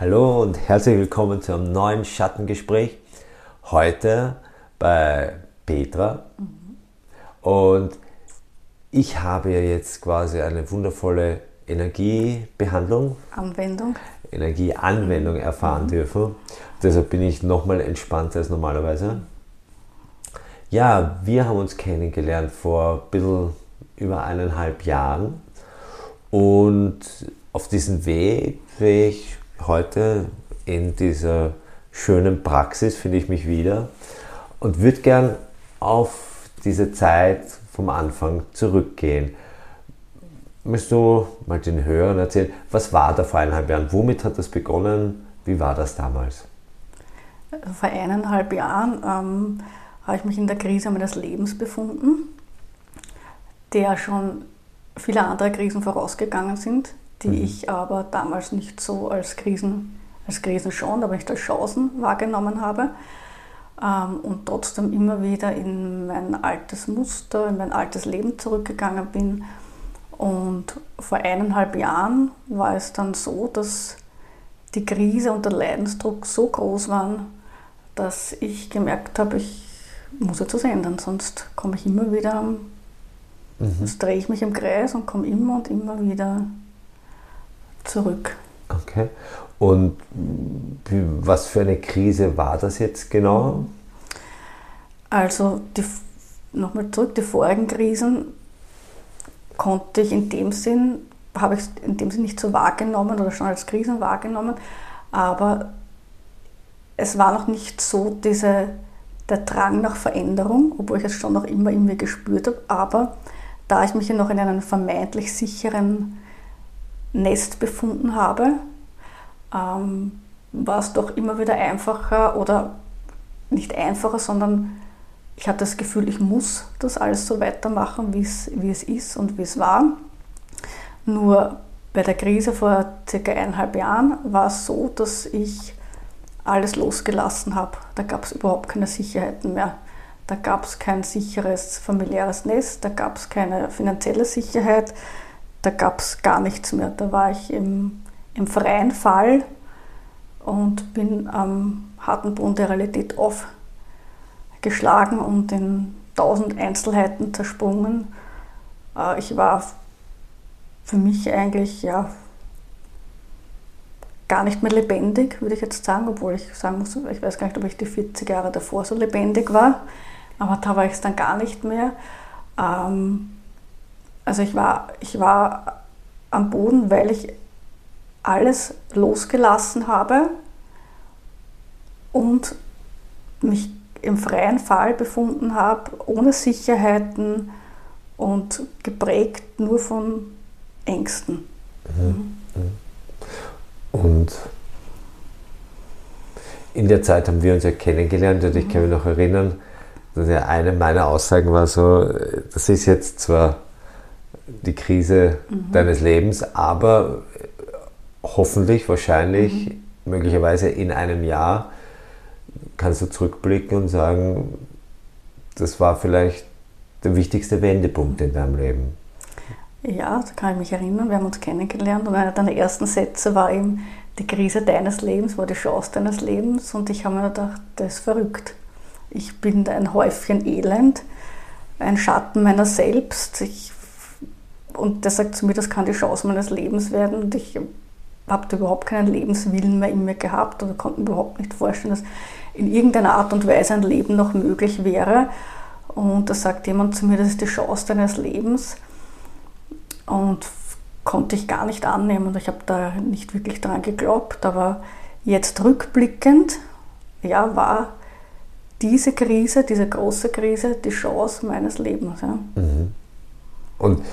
Hallo und herzlich willkommen zu einem neuen Schattengespräch. Heute bei Petra. Und ich habe jetzt quasi eine wundervolle Energiebehandlung, Anwendung. Energieanwendung erfahren mhm. dürfen. Deshalb bin ich nochmal entspannter als normalerweise. Ja, wir haben uns kennengelernt vor ein bisschen über eineinhalb Jahren. Und auf diesem Weg ich heute in dieser schönen Praxis, finde ich mich wieder und würde gern auf diese Zeit vom Anfang zurückgehen. Möchtest du mal den Hörern erzählen, was war da vor eineinhalb Jahren? Womit hat das begonnen? Wie war das damals? Vor eineinhalb Jahren ähm, habe ich mich in der Krise meines Lebens befunden, der schon viele andere Krisen vorausgegangen sind, die mhm. ich aber damals nicht so als Krisen, als Krisen schon, aber nicht als Chancen wahrgenommen habe ähm, und trotzdem immer wieder in mein altes Muster, in mein altes Leben zurückgegangen bin. Und vor eineinhalb Jahren war es dann so, dass die Krise und der Leidensdruck so groß waren, dass ich gemerkt habe, ich muss jetzt was ändern, sonst komme ich immer wieder, mhm. sonst drehe ich mich im Kreis und komme immer und immer wieder zurück. Okay. Und was für eine Krise war das jetzt genau? Also nochmal zurück, die vorigen Krisen konnte ich in dem Sinn, habe ich in dem Sinn nicht so wahrgenommen oder schon als Krisen wahrgenommen, aber es war noch nicht so diese, der Drang nach Veränderung, obwohl ich es schon noch immer in mir gespürt habe, aber da ich mich ja noch in einem vermeintlich sicheren Nest befunden habe, ähm, war es doch immer wieder einfacher oder nicht einfacher, sondern ich hatte das Gefühl, ich muss das alles so weitermachen, wie es, wie es ist und wie es war. Nur bei der Krise vor circa eineinhalb Jahren war es so, dass ich alles losgelassen habe. Da gab es überhaupt keine Sicherheiten mehr. Da gab es kein sicheres familiäres Nest, da gab es keine finanzielle Sicherheit, da gab es gar nichts mehr. Da war ich im, im freien Fall und bin am harten Boden der Realität aufgeschlagen und in tausend Einzelheiten zersprungen. Äh, ich war für mich eigentlich ja, gar nicht mehr lebendig, würde ich jetzt sagen, obwohl ich sagen muss, ich weiß gar nicht, ob ich die 40 Jahre davor so lebendig war, aber da war ich es dann gar nicht mehr. Ähm, also ich war, ich war am Boden, weil ich alles losgelassen habe und mich im freien Fall befunden habe, ohne Sicherheiten und geprägt nur von Ängsten. Mhm. Und in der Zeit haben wir uns ja kennengelernt und ich kann mich noch erinnern, dass ja eine meiner Aussagen war so, das ist jetzt zwar die Krise mhm. deines Lebens, aber hoffentlich, wahrscheinlich, mhm. möglicherweise in einem Jahr kannst du zurückblicken und sagen, das war vielleicht der wichtigste Wendepunkt in deinem Leben. Ja, da kann ich mich erinnern. Wir haben uns kennengelernt und einer deiner ersten Sätze war eben, die Krise deines Lebens war die Chance deines Lebens und ich habe mir gedacht, das ist verrückt. Ich bin ein Häufchen Elend, ein Schatten meiner selbst. Ich und der sagt zu mir, das kann die Chance meines Lebens werden. Und ich habe überhaupt keinen Lebenswillen mehr in mir gehabt oder konnte mir überhaupt nicht vorstellen, dass in irgendeiner Art und Weise ein Leben noch möglich wäre. Und da sagt jemand zu mir, das ist die Chance deines Lebens. Und konnte ich gar nicht annehmen und ich habe da nicht wirklich dran geglaubt. Aber jetzt rückblickend, ja, war diese Krise, diese große Krise, die Chance meines Lebens. Ja. Mhm. Und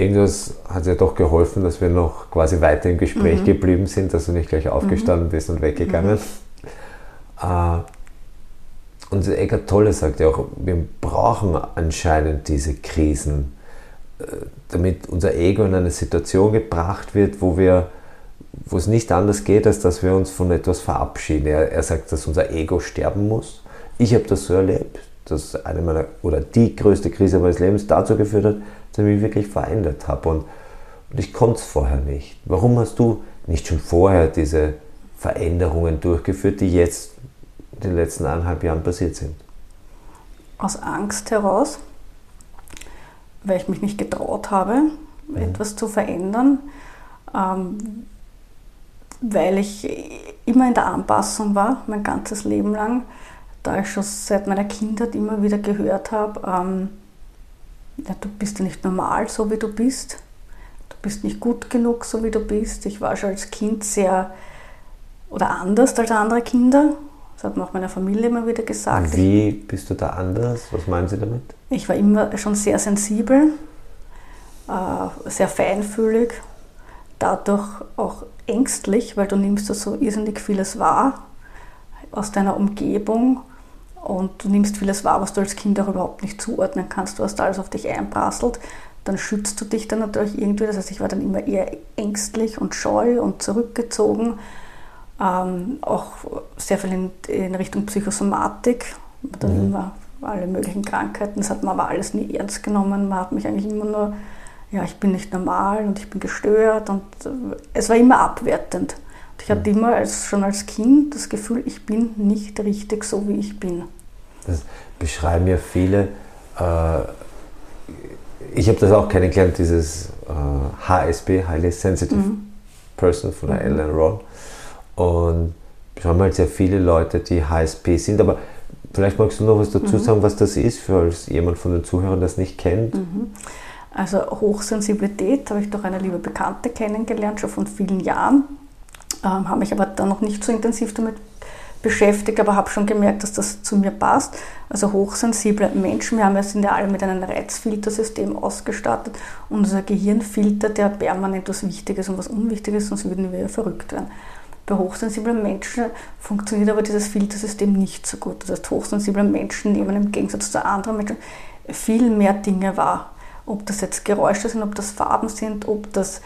irgendwas hat ja doch geholfen, dass wir noch quasi weiter im Gespräch mhm. geblieben sind, dass du nicht gleich aufgestanden mhm. bist und weggegangen. Mhm. Äh, und Eckart Tolle sagt ja auch, wir brauchen anscheinend diese Krisen, äh, damit unser Ego in eine Situation gebracht wird, wo wir wo es nicht anders geht, als dass wir uns von etwas verabschieden. Er, er sagt, dass unser Ego sterben muss. Ich habe das so erlebt, dass eine meiner oder die größte Krise meines Lebens dazu geführt hat, dass ich mich wirklich verändert habe. Und, und ich konnte es vorher nicht. Warum hast du nicht schon vorher diese Veränderungen durchgeführt, die jetzt in den letzten eineinhalb Jahren passiert sind? Aus Angst heraus, weil ich mich nicht getraut habe, mhm. etwas zu verändern, ähm, weil ich immer in der Anpassung war, mein ganzes Leben lang, da ich schon seit meiner Kindheit immer wieder gehört habe, ähm, ja, du bist ja nicht normal, so wie du bist. Du bist nicht gut genug, so wie du bist. Ich war schon als Kind sehr oder anders als andere Kinder. Das hat mir auch meine Familie immer wieder gesagt. Wie bist du da anders? Was meinen Sie damit? Ich war immer schon sehr sensibel, äh, sehr feinfühlig, dadurch auch ängstlich, weil du nimmst da so irrsinnig vieles wahr aus deiner Umgebung und du nimmst vieles wahr, was du als Kind auch überhaupt nicht zuordnen kannst. Du hast alles auf dich einprasselt, dann schützt du dich dann natürlich irgendwie. Das heißt, ich war dann immer eher ängstlich und scheu und zurückgezogen. Ähm, auch sehr viel in, in Richtung Psychosomatik, dann mhm. immer alle möglichen Krankheiten. Das hat man aber alles nie ernst genommen. Man hat mich eigentlich immer nur ja, ich bin nicht normal und ich bin gestört und äh, es war immer abwertend. Ich hatte immer als, schon als Kind das Gefühl, ich bin nicht richtig so, wie ich bin. Das beschreiben ja viele. Äh, ich habe das auch kennengelernt, dieses äh, HSP, Highly Sensitive mhm. Person von der mhm. Ellen Ron. Und beschreiben halt sehr viele Leute, die HSP sind. Aber vielleicht magst du noch was dazu mhm. sagen, was das ist, für jemand von den Zuhörern das nicht kennt. Mhm. Also Hochsensibilität habe ich durch eine liebe Bekannte kennengelernt, schon von vielen Jahren. Ähm, habe mich aber dann noch nicht so intensiv damit beschäftigt, aber habe schon gemerkt, dass das zu mir passt. Also hochsensible Menschen, wir haben ja, sind ja alle mit einem Reizfiltersystem ausgestattet. Unser Gehirn filtert ja permanent was Wichtiges und was Unwichtiges, sonst würden wir ja verrückt werden. Bei hochsensiblen Menschen funktioniert aber dieses Filtersystem nicht so gut. Das heißt, hochsensible Menschen nehmen im Gegensatz zu anderen Menschen viel mehr Dinge wahr ob das jetzt Geräusche sind, ob das Farben sind, ob das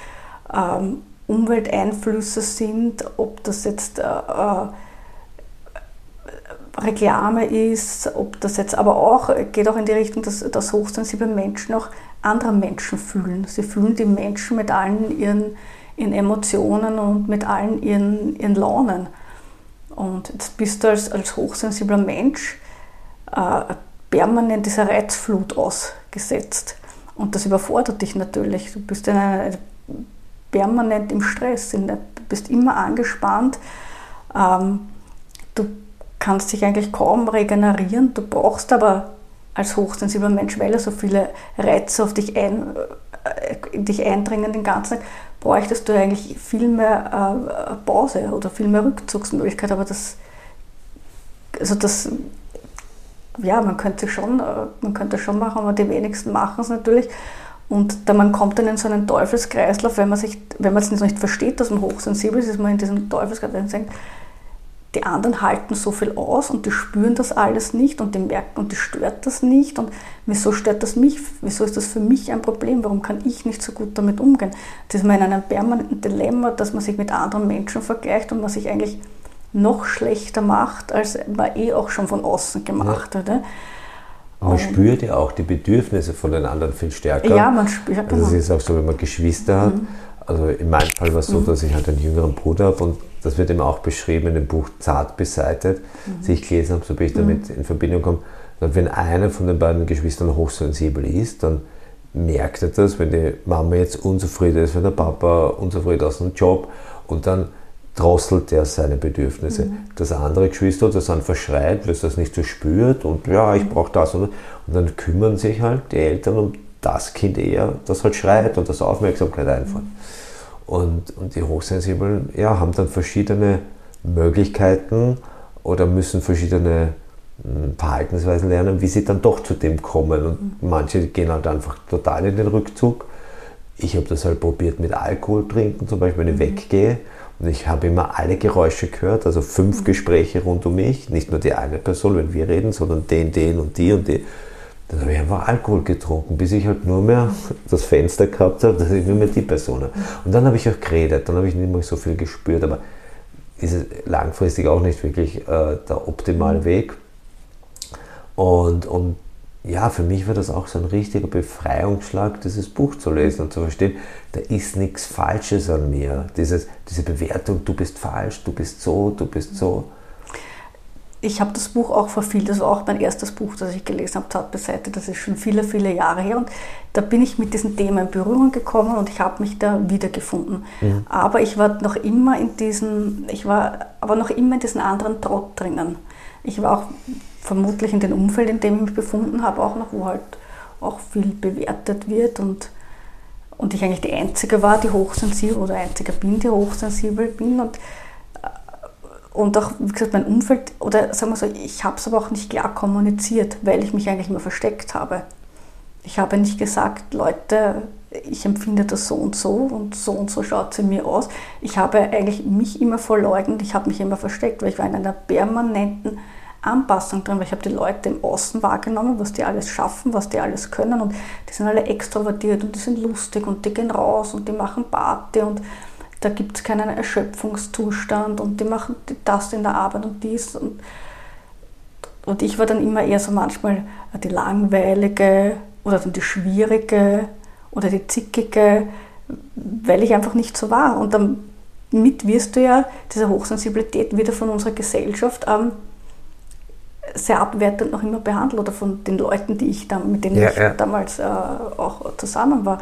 ähm, Umwelteinflüsse sind, ob das jetzt äh, äh, Reklame ist, ob das jetzt aber auch, geht auch in die Richtung, dass, dass hochsensible Menschen auch andere Menschen fühlen. Sie fühlen die Menschen mit allen ihren, ihren Emotionen und mit allen ihren, ihren Launen. Und jetzt bist du als, als hochsensibler Mensch äh, permanent dieser Reizflut ausgesetzt. Und das überfordert dich natürlich. Du bist in einer, permanent im Stress, du bist immer angespannt. Ähm, du kannst dich eigentlich kaum regenerieren. Du brauchst aber als hochsensibler Mensch, weil er so viele Reize auf dich, ein, äh, dich eindringen den ganzen Tag, bräuchtest du eigentlich viel mehr äh, Pause oder viel mehr Rückzugsmöglichkeit. Aber das, also das ja, man könnte schon, äh, man könnte schon machen, aber die wenigsten machen es natürlich. Und da man kommt dann in so einen Teufelskreislauf, wenn man sich, wenn man es nicht versteht, dass man hochsensibel ist, ist man in diesem Teufelskreislauf denkt, die anderen halten so viel aus und die spüren das alles nicht und die merken und die stört das nicht und wieso stört das mich? Wieso ist das für mich ein Problem? Warum kann ich nicht so gut damit umgehen? Das ist man in einem permanenten Dilemma, dass man sich mit anderen Menschen vergleicht und man sich eigentlich noch schlechter macht, als man eh auch schon von außen gemacht ja. hat. Man und spürt ja auch die Bedürfnisse von den anderen viel stärker. Ja, man spürt. Also genau. Das ist auch so, wenn man Geschwister hat. Mhm. Also in meinem Fall war es so, mhm. dass ich halt einen jüngeren Bruder habe und das wird eben auch beschrieben in dem Buch Zart beseitet. Mhm. Als ich gelesen habe, so bin ich damit mhm. in Verbindung gekommen. Und wenn einer von den beiden Geschwistern hochsensibel ist, dann merkt er das, wenn die Mama jetzt unzufrieden ist, wenn der Papa unzufrieden ist aus dem Job und dann drosselt er seine Bedürfnisse. Mhm. Das andere Geschwister, das dann verschreit, weil es das nicht so spürt und ja, ich brauche das und, und dann kümmern sich halt die Eltern um das Kind eher, das halt schreit und das Aufmerksamkeit einfordert. Und, und die Hochsensiblen ja, haben dann verschiedene Möglichkeiten oder müssen verschiedene hm, Verhaltensweisen lernen, wie sie dann doch zu dem kommen. Und mhm. manche gehen halt einfach total in den Rückzug. Ich habe das halt probiert mit Alkohol trinken, zum Beispiel, wenn ich mhm. weggehe und ich habe immer alle Geräusche gehört, also fünf mhm. Gespräche rund um mich, nicht nur die eine Person, wenn wir reden, sondern den, den und die und die. Dann habe ich einfach Alkohol getrunken, bis ich halt nur mehr das Fenster gehabt habe, dass ich nur mehr die Person habe. Und dann habe ich auch geredet, dann habe ich nicht mehr so viel gespürt, aber ist es langfristig auch nicht wirklich äh, der optimale mhm. Weg. Und, und ja, für mich war das auch so ein richtiger Befreiungsschlag, dieses Buch zu lesen und zu verstehen, da ist nichts Falsches an mir. Dieses, diese Bewertung, du bist falsch, du bist so, du bist so. Ich habe das Buch auch verfehlt. Das war auch mein erstes Buch, das ich gelesen habe, Zart Seite. Das ist schon viele, viele Jahre her. Und da bin ich mit diesem Thema in Berührung gekommen und ich habe mich da wiedergefunden. Mhm. Aber ich war noch immer in diesen, ich war aber noch immer in diesem anderen Trott drinnen. Ich war auch vermutlich in dem Umfeld, in dem ich mich befunden habe, auch noch, wo halt auch viel bewertet wird und, und ich eigentlich die Einzige war, die hochsensibel oder Einzige bin, die hochsensibel bin und, äh, und auch, wie gesagt, mein Umfeld, oder sagen wir so, ich habe es aber auch nicht klar kommuniziert, weil ich mich eigentlich immer versteckt habe. Ich habe nicht gesagt, Leute, ich empfinde das so und so und so und so schaut es in mir aus. Ich habe eigentlich mich immer verleugnet, ich habe mich immer versteckt, weil ich war in einer permanenten Anpassung drin, weil ich habe die Leute im Außen wahrgenommen, was die alles schaffen, was die alles können und die sind alle extrovertiert und die sind lustig und die gehen raus und die machen Party und da gibt es keinen Erschöpfungszustand und die machen das in der Arbeit und dies und, und ich war dann immer eher so manchmal die langweilige oder dann die schwierige oder die zickige, weil ich einfach nicht so war und damit wirst du ja diese Hochsensibilität wieder von unserer Gesellschaft ähm, sehr abwertend noch immer behandelt oder von den Leuten, die ich da, mit denen ja, ich ja. damals äh, auch zusammen war.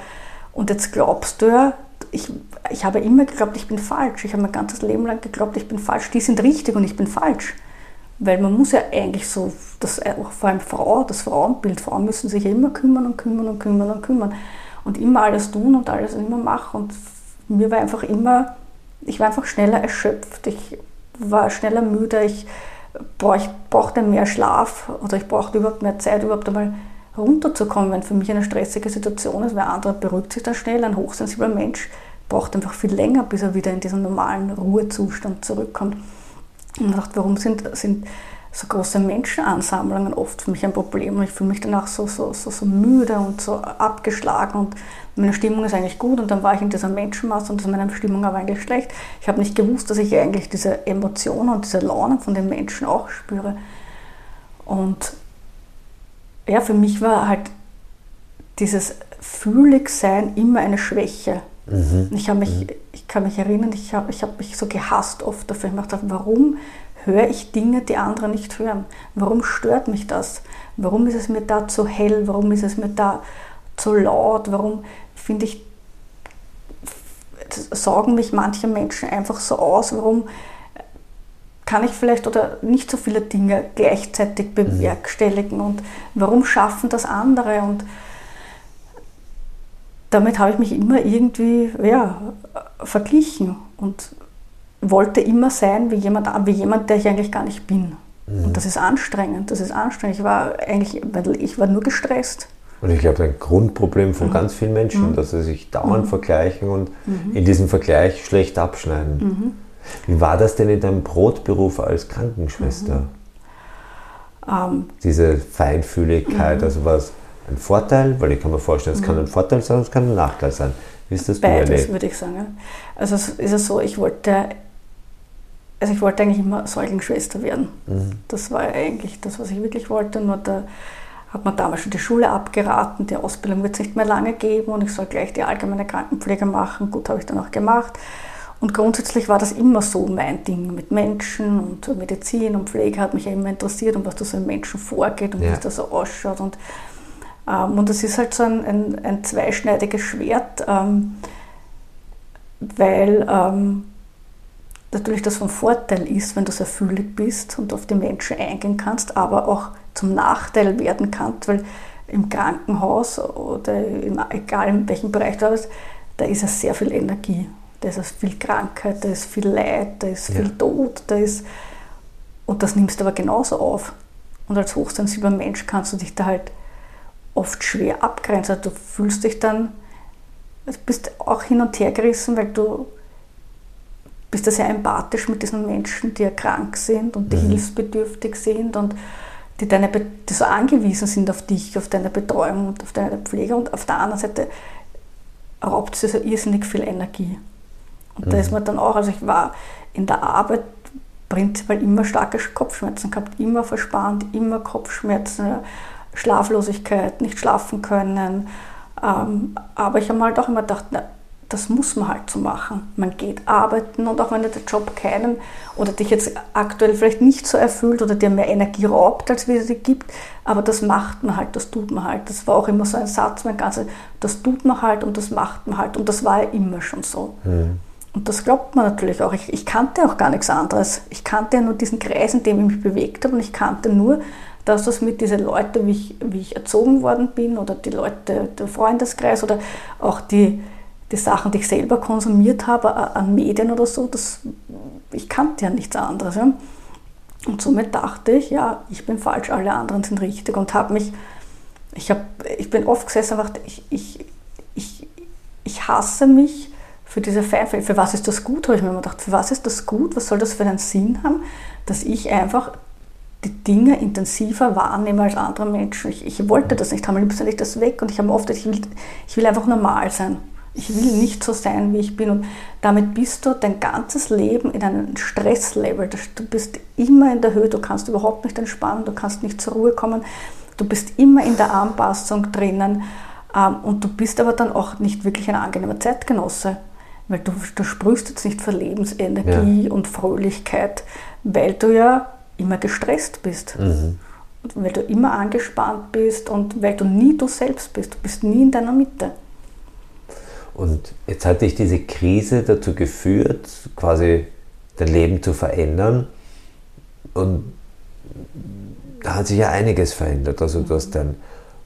Und jetzt glaubst du ja, ich, ich habe immer geglaubt, ich bin falsch. Ich habe mein ganzes Leben lang geglaubt, ich bin falsch. Die sind richtig und ich bin falsch. Weil man muss ja eigentlich so, das, vor allem Frau, das Frauenbild, Frauen müssen sich ja immer kümmern und kümmern und kümmern und kümmern. Und immer alles tun und alles immer machen. Und mir war einfach immer, ich war einfach schneller erschöpft. Ich war schneller müde. Ich, boah, ich brauchte mehr Schlaf oder ich brauchte überhaupt mehr Zeit, überhaupt einmal runterzukommen, wenn für mich eine stressige Situation ist, weil andere beruhigt sich dann schnell. Ein hochsensibler Mensch braucht einfach viel länger, bis er wieder in diesen normalen Ruhezustand zurückkommt. Und man dachte, warum sind, sind so große Menschenansammlungen oft für mich ein Problem und ich fühle mich danach so, so, so, so müde und so abgeschlagen und meine Stimmung ist eigentlich gut und dann war ich in dieser Menschenmasse und meine Stimmung aber eigentlich schlecht. Ich habe nicht gewusst, dass ich eigentlich diese Emotionen und diese Launen von den Menschen auch spüre. Und ja, für mich war halt dieses Fühligsein immer eine Schwäche. Mhm. Ich, mich, mhm. ich kann mich erinnern, ich habe ich hab mich so gehasst oft dafür. Ich dachte, warum höre ich Dinge, die andere nicht hören? Warum stört mich das? Warum ist es mir da zu hell? Warum ist es mir da zu laut? Warum finde ich, saugen mich manche Menschen einfach so aus, warum kann ich vielleicht oder nicht so viele Dinge gleichzeitig mhm. bewerkstelligen und warum schaffen das andere und damit habe ich mich immer irgendwie ja, verglichen und wollte immer sein wie jemand, wie jemand, der ich eigentlich gar nicht bin. Mhm. Und das ist anstrengend, das ist anstrengend. Ich war eigentlich, ich war nur gestresst. Und ich glaube, ein Grundproblem von mhm. ganz vielen Menschen, mhm. dass sie sich dauernd mhm. vergleichen und mhm. in diesem Vergleich schlecht abschneiden. Mhm. Wie war das denn in deinem Brotberuf als Krankenschwester? Ähm, Diese Feinfühligkeit, also war es ein Vorteil? Weil ich kann mir vorstellen, es kann ein Vorteil sein, es kann ein Nachteil sein. Wie ist das Beides, würde ich sagen. Also ist es so, ich wollte, also ich wollte eigentlich immer Säuglingsschwester werden. Das war eigentlich das, was ich wirklich wollte, nur der hat man damals schon die Schule abgeraten, die Ausbildung wird es nicht mehr lange geben und ich soll gleich die allgemeine Krankenpflege machen. Gut, habe ich dann auch gemacht. Und grundsätzlich war das immer so mein Ding mit Menschen und Medizin und Pflege hat mich immer interessiert und was da so im Menschen vorgeht und ja. wie es da so ausschaut. Und, ähm, und das ist halt so ein, ein, ein zweischneidiges Schwert, ähm, weil ähm, natürlich das von Vorteil ist, wenn du sehr fühlig bist und auf die Menschen eingehen kannst, aber auch zum Nachteil werden kann, weil im Krankenhaus oder in, egal in welchem Bereich du arbeitest, da ist es sehr viel Energie. Da ist es viel Krankheit, da ist viel Leid, da ist ja. viel Tod, da ist und das nimmst du aber genauso auf. Und als hochsensibler Mensch kannst du dich da halt oft schwer abgrenzen. Du fühlst dich dann, du bist auch hin und her gerissen, weil du bist da sehr empathisch mit diesen Menschen, die ja krank sind und die mhm. hilfsbedürftig sind und die, deine, die so angewiesen sind auf dich, auf deine Betreuung und auf deine Pflege. Und auf der anderen Seite raubt sie so irrsinnig viel Energie. Und mhm. da ist man dann auch, also ich war in der Arbeit prinzipiell immer starke Kopfschmerzen gehabt, immer verspannt, immer Kopfschmerzen. Schlaflosigkeit, nicht schlafen können. Ähm, aber ich habe halt auch immer gedacht, na, das muss man halt so machen. Man geht arbeiten und auch wenn den Job keinen oder dich jetzt aktuell vielleicht nicht so erfüllt oder dir mehr Energie raubt, als wie es sie gibt, aber das macht man halt, das tut man halt. Das war auch immer so ein Satz, mein ganzes, das tut man halt und das macht man halt und das war ja immer schon so. Mhm. Und das glaubt man natürlich auch. Ich, ich, kannte auch gar nichts anderes. Ich kannte ja nur diesen Kreis, in dem ich mich bewegt habe und ich kannte nur, dass das mit diesen Leuten, wie ich, wie ich erzogen worden bin oder die Leute, der Freundeskreis oder auch die, die Sachen, die ich selber konsumiert habe an Medien oder so, das, ich kannte ja nichts anderes. Ja. Und somit dachte ich, ja, ich bin falsch, alle anderen sind richtig und habe mich, ich, hab, ich bin oft gesessen und dachte, ich, ich, ich, ich hasse mich für diese Feinfälle. Für was ist das gut, habe ich mir immer gedacht, für was ist das gut, was soll das für einen Sinn haben, dass ich einfach die Dinge intensiver wahrnehme als andere Menschen. Ich, ich wollte das nicht haben, am liebsten ich das weg und ich habe oft, ich will, ich will einfach normal sein. Ich will nicht so sein, wie ich bin. Und damit bist du dein ganzes Leben in einem Stresslevel. Du bist immer in der Höhe, du kannst überhaupt nicht entspannen, du kannst nicht zur Ruhe kommen. Du bist immer in der Anpassung drinnen. Ähm, und du bist aber dann auch nicht wirklich ein angenehmer Zeitgenosse. Weil du, du sprühst jetzt nicht für Lebensenergie ja. und Fröhlichkeit, weil du ja immer gestresst bist. Mhm. Weil du immer angespannt bist und weil du nie du selbst bist. Du bist nie in deiner Mitte. Und jetzt hat dich diese Krise dazu geführt, quasi dein Leben zu verändern. Und da hat sich ja einiges verändert. Also du hast deinen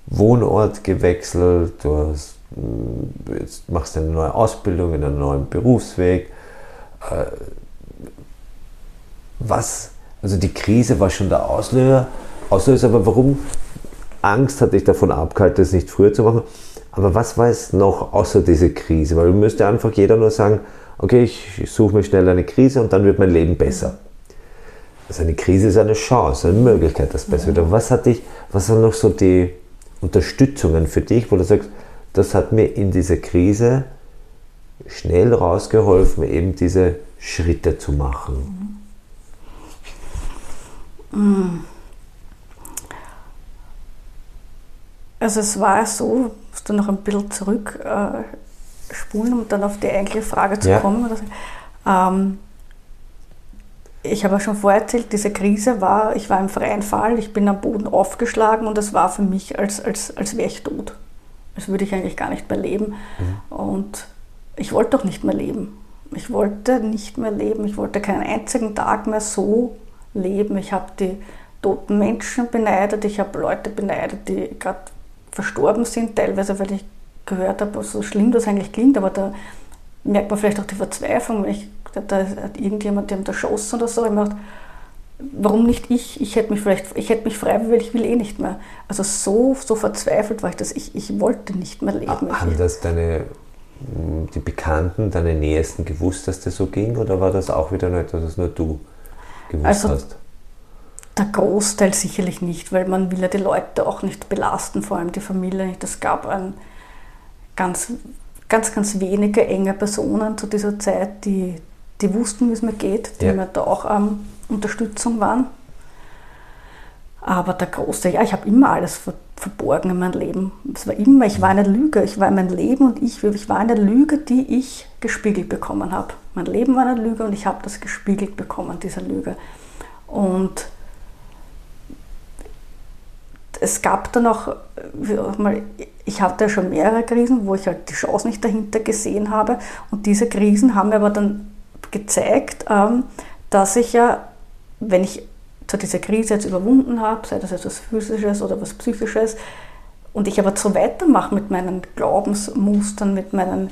Wohnort gewechselt, du hast, hm, jetzt machst eine neue Ausbildung in einem neuen Berufsweg. Äh, was, also die Krise war schon der Auslöser, Auslöser aber warum Angst hat dich davon abgehalten, das nicht früher zu machen? Aber was war es noch außer dieser Krise? Weil müsste einfach jeder nur sagen, okay, ich suche mir schnell eine Krise und dann wird mein Leben besser. Also eine Krise ist eine Chance, eine Möglichkeit, dass es besser wird. Aber was hat dich, was waren noch so die Unterstützungen für dich, wo du sagst, das hat mir in dieser Krise schnell rausgeholfen, eben diese Schritte zu machen? Mhm. Also es war so, du noch ein bisschen zurückspulen, äh, um dann auf die eigentliche Frage zu ja. kommen. Ähm, ich habe ja schon vorher erzählt, diese Krise war, ich war im freien Fall, ich bin am Boden aufgeschlagen und es war für mich, als, als, als wäre ich tot. Als würde ich eigentlich gar nicht mehr leben. Mhm. Und ich wollte doch nicht mehr leben. Ich wollte nicht mehr leben. Ich wollte keinen einzigen Tag mehr so leben. Ich habe die toten Menschen beneidet. Ich habe Leute beneidet, die gerade verstorben sind, teilweise, weil ich gehört habe, so schlimm das eigentlich klingt, aber da merkt man vielleicht auch die Verzweiflung, wenn ich, da hat irgendjemand dem erschossen oder so, ich macht, warum nicht ich? Ich hätte mich vielleicht, ich hätte mich frei, weil ich will eh nicht mehr. Also so, so verzweifelt war ich, dass ich, ich wollte nicht mehr leben. Haben das deine, die Bekannten, deine Nähesten gewusst, dass das so ging oder war das auch wieder nur etwas, was nur du gewusst also, hast? Der Großteil sicherlich nicht, weil man will ja die Leute auch nicht belasten, vor allem die Familie nicht. Es gab ein ganz, ganz, ganz wenige enge Personen zu dieser Zeit, die, die wussten, wie es mir geht, die ja. mir da auch ähm, Unterstützung waren. Aber der Großteil, ja, ich habe immer alles verborgen in meinem Leben. Es war immer, ich war eine Lüge. Ich war mein Leben und ich, ich war eine Lüge, die ich gespiegelt bekommen habe. Mein Leben war eine Lüge und ich habe das gespiegelt bekommen, diese Lüge. Und es gab dann auch, mal, ich hatte ja schon mehrere Krisen, wo ich halt die Chance nicht dahinter gesehen habe. Und diese Krisen haben mir aber dann gezeigt, ähm, dass ich ja, wenn ich zu dieser Krise jetzt überwunden habe, sei das etwas Physisches oder was Psychisches, und ich aber so weitermache mit meinen Glaubensmustern, mit meinen,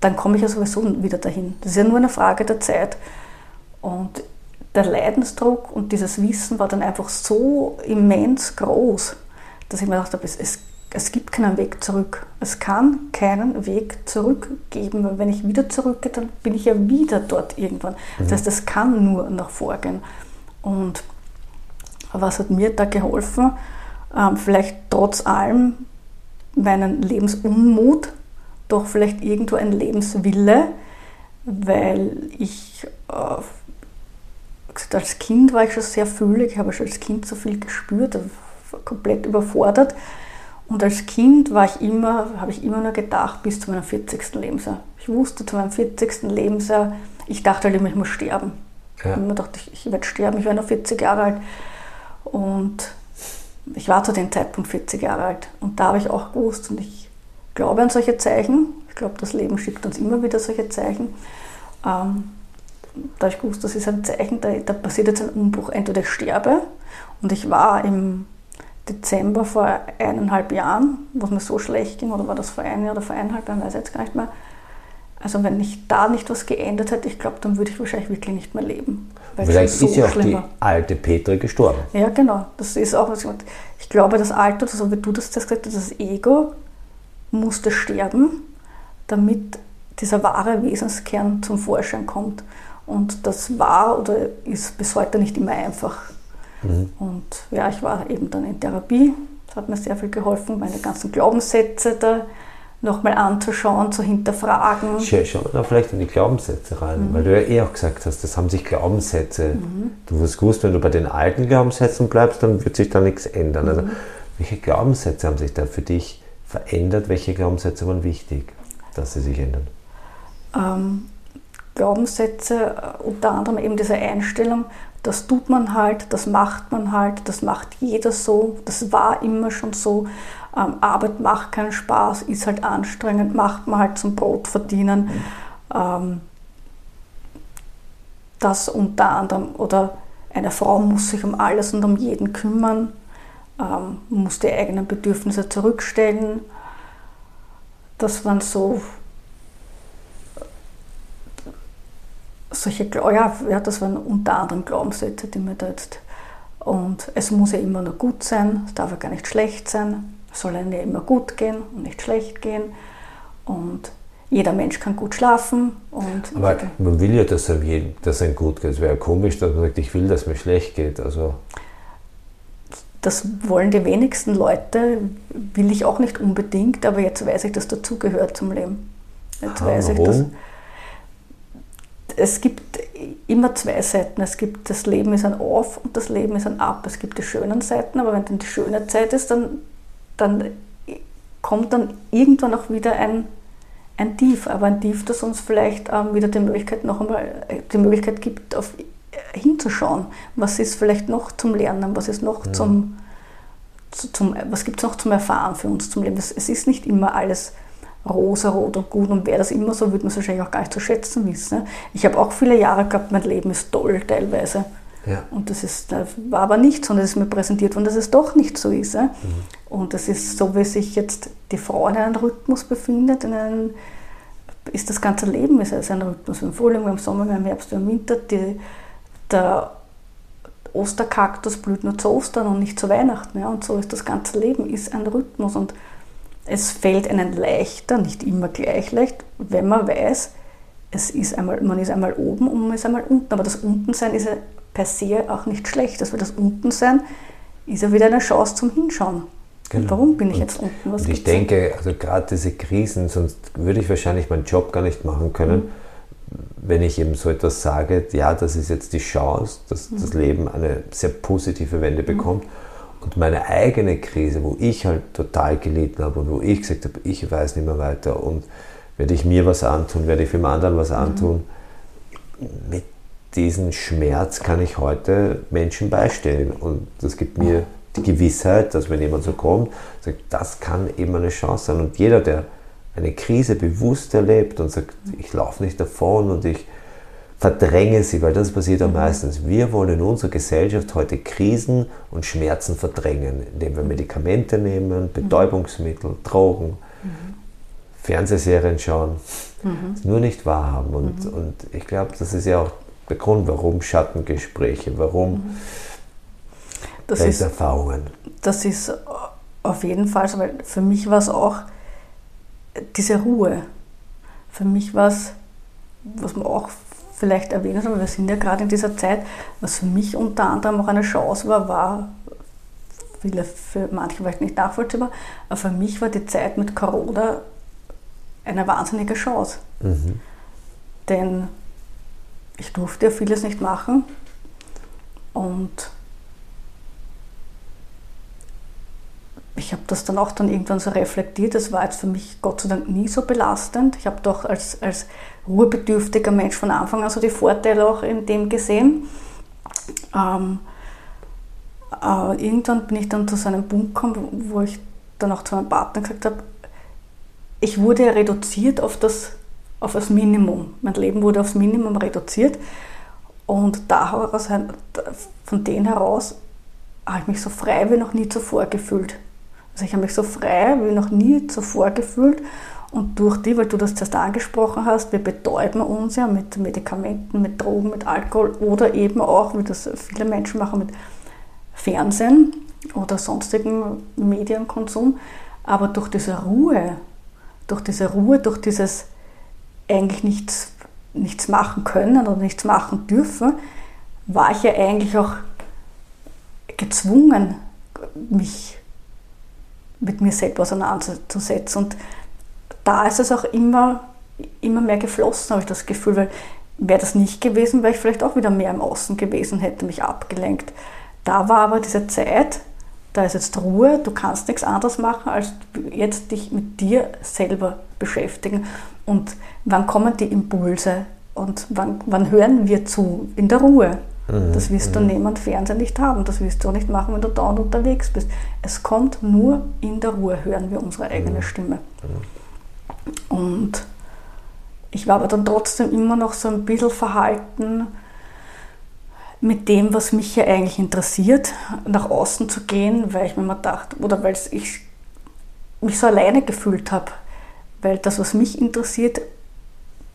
dann komme ich ja sowieso wieder dahin. Das ist ja nur eine Frage der Zeit. Und der Leidensdruck und dieses Wissen war dann einfach so immens groß, dass ich mir gedacht habe, es, es, es gibt keinen Weg zurück. Es kann keinen Weg zurück geben, weil wenn ich wieder zurückgehe, dann bin ich ja wieder dort irgendwann. Mhm. Das heißt, es kann nur nach vorgehen. Und was hat mir da geholfen? Ähm, vielleicht trotz allem meinen Lebensunmut, doch vielleicht irgendwo ein Lebenswille, weil ich äh, als Kind war ich schon sehr fühlig, ich habe schon als Kind so viel gespürt, komplett überfordert. Und als Kind war ich immer, habe ich immer nur gedacht, bis zu meinem 40. Lebensjahr. Ich wusste zu meinem 40. Lebensjahr, ich dachte halt immer, ich muss sterben. Ja. Ich habe immer gedacht, ich, ich werde sterben, ich werde noch 40 Jahre alt. Und ich war zu dem Zeitpunkt 40 Jahre alt. Und da habe ich auch gewusst, und ich glaube an solche Zeichen. Ich glaube, das Leben schickt uns immer wieder solche Zeichen. Ähm, da habe ich gewusst, das ist ein Zeichen, da, da passiert jetzt ein Umbruch. Entweder ich sterbe, und ich war im Dezember vor eineinhalb Jahren, wo es mir so schlecht ging, oder war das vor einem Jahr oder vor eineinhalb Jahren, weiß ich jetzt gar nicht mehr. Also wenn ich da nicht was geändert hätte, ich glaube, dann würde ich wahrscheinlich wirklich nicht mehr leben. Vielleicht so ist ja auch die war. alte Petra gestorben. Ja, genau. Das ist auch was. Ich glaube, das Alte, so wie du das gesagt hast, das Ego musste sterben, damit dieser wahre Wesenskern zum Vorschein kommt. Und das war oder ist bis heute nicht immer einfach. Mhm. Und ja, ich war eben dann in Therapie. Das hat mir sehr viel geholfen, meine ganzen Glaubenssätze da nochmal anzuschauen, zu hinterfragen. Schau, da vielleicht in die Glaubenssätze rein, mhm. weil du ja eh auch gesagt hast, das haben sich Glaubenssätze. Mhm. Du hast gewusst, wenn du bei den alten Glaubenssätzen bleibst, dann wird sich da nichts ändern. Also, mhm. welche Glaubenssätze haben sich da für dich verändert? Welche Glaubenssätze waren wichtig, dass sie sich ändern? Ähm, Glaubenssätze, äh, unter anderem eben diese Einstellung, das tut man halt, das macht man halt, das macht jeder so, das war immer schon so. Ähm, Arbeit macht keinen Spaß, ist halt anstrengend, macht man halt zum Brot verdienen. Ähm, das unter anderem, oder eine Frau muss sich um alles und um jeden kümmern, ähm, muss die eigenen Bedürfnisse zurückstellen. Das waren so solche, ja, ja, das waren unter anderem Glaubenssätze, die mir da jetzt. Und es muss ja immer nur gut sein, es darf ja gar nicht schlecht sein, es soll ja immer gut gehen und nicht schlecht gehen. Und jeder Mensch kann gut schlafen. Und Aber man will ja, dass einem, dass einem gut geht. Es wäre ja komisch, dass man sagt, ich will, dass mir schlecht geht. Also das wollen die wenigsten Leute, will ich auch nicht unbedingt, aber jetzt weiß ich, dass dazugehört zum Leben. Jetzt ah, weiß warum? ich, dass es gibt immer zwei Seiten. Es gibt das Leben ist ein Auf und das Leben ist ein Ab. Es gibt die schönen Seiten, aber wenn dann die schöne Zeit ist, dann, dann kommt dann irgendwann auch wieder ein, ein Tief. Aber ein Tief, das uns vielleicht ähm, wieder die Möglichkeit noch einmal die Möglichkeit gibt, auf, hinzuschauen. Was ist vielleicht noch zum Lernen? Was ist noch ja. zum, zum was gibt es noch zum Erfahren für uns zum Leben? Es, es ist nicht immer alles rosarot und gut und wäre das immer so, würde man es wahrscheinlich auch gar nicht zu schätzen wissen. Ne? Ich habe auch viele Jahre gehabt, mein Leben ist toll teilweise. Ja. Und das ist, das war aber nicht so, und es ist mir präsentiert worden, dass es doch nicht so ist. Mhm. Und das ist so, wie sich jetzt die Frau in einem Rhythmus befindet, in einem, ist das ganze Leben ist also ein Rhythmus. Im Frühling, im Sommer, im Herbst, im Winter. Die, der Osterkaktus blüht nur zu Ostern und nicht zu Weihnachten. Ja? Und so ist das ganze Leben, ist ein Rhythmus. Und es fällt einem leichter, nicht immer gleich leicht, wenn man weiß, es ist einmal, man ist einmal oben und man ist einmal unten. Aber das Untensein ist ja per se auch nicht schlecht. Also das Untensein ist ja wieder eine Chance zum Hinschauen. Genau. warum bin ich und, jetzt unten? Was und ich denke, also gerade diese Krisen, sonst würde ich wahrscheinlich meinen Job gar nicht machen können, mhm. wenn ich eben so etwas sage, ja, das ist jetzt die Chance, dass mhm. das Leben eine sehr positive Wende mhm. bekommt. Mhm. Und meine eigene Krise, wo ich halt total gelitten habe und wo ich gesagt habe, ich weiß nicht mehr weiter und werde ich mir was antun, werde ich für anderen was mhm. antun, mhm. mit diesem Schmerz kann ich heute Menschen beistehen. Und das gibt mir die Gewissheit, dass wenn jemand so kommt, sagt, das kann eben eine Chance sein. Und jeder, der eine Krise bewusst erlebt und sagt, ich laufe nicht davon und ich verdränge sie, weil das passiert am meisten. Wir wollen in unserer Gesellschaft heute Krisen und Schmerzen verdrängen, indem wir Medikamente nehmen, mhm. Betäubungsmittel, Drogen, mhm. Fernsehserien schauen, mhm. nur nicht wahrhaben. Und, mhm. und ich glaube, das ist ja auch der Grund, warum Schattengespräche, warum mhm. das ist, Erfahrungen. Das ist auf jeden Fall so, weil für mich war es auch diese Ruhe. Für mich war es, was man auch vielleicht erwähnen soll, wir sind ja gerade in dieser Zeit, was für mich unter anderem auch eine Chance war, war, viele, für manche vielleicht nicht nachvollziehbar, aber für mich war die Zeit mit Corona eine wahnsinnige Chance. Mhm. Denn ich durfte ja vieles nicht machen und ich habe das dann auch dann irgendwann so reflektiert. Das war jetzt für mich Gott sei Dank nie so belastend. Ich habe doch als, als ruhebedürftiger Mensch von Anfang an so die Vorteile auch in dem gesehen. Ähm, äh, irgendwann bin ich dann zu so einem Punkt gekommen, wo ich dann auch zu meinem Partner gesagt habe, ich wurde ja reduziert auf das, auf das Minimum. Mein Leben wurde aufs Minimum reduziert. Und daraus, von denen heraus habe ich mich so frei wie noch nie zuvor gefühlt. Also ich habe mich so frei wie noch nie zuvor gefühlt. Und durch die, weil du das zuerst angesprochen hast, wir betäuben uns ja mit Medikamenten, mit Drogen, mit Alkohol oder eben auch, wie das viele Menschen machen, mit Fernsehen oder sonstigen Medienkonsum. Aber durch diese Ruhe, durch diese Ruhe, durch dieses eigentlich nichts, nichts machen können oder nichts machen dürfen, war ich ja eigentlich auch gezwungen, mich mit mir selbst auseinanderzusetzen. Und da ist es auch immer, immer mehr geflossen, habe ich das Gefühl, weil wäre das nicht gewesen, wäre ich vielleicht auch wieder mehr im Außen gewesen, hätte mich abgelenkt. Da war aber diese Zeit, da ist jetzt Ruhe, du kannst nichts anderes machen, als jetzt dich mit dir selber beschäftigen. Und wann kommen die Impulse und wann, wann hören wir zu? In der Ruhe. Mhm. Das wirst du mhm. neben dem Fernseher nicht haben. Das wirst du auch nicht machen, wenn du dauernd unterwegs bist. Es kommt nur in der Ruhe, hören wir unsere eigene. Stimme. Und ich war aber dann trotzdem immer noch so ein bisschen verhalten mit dem, was mich ja eigentlich interessiert, nach außen zu gehen, weil ich mir mal dachte, oder weil ich mich so alleine gefühlt habe. Weil das, was mich interessiert,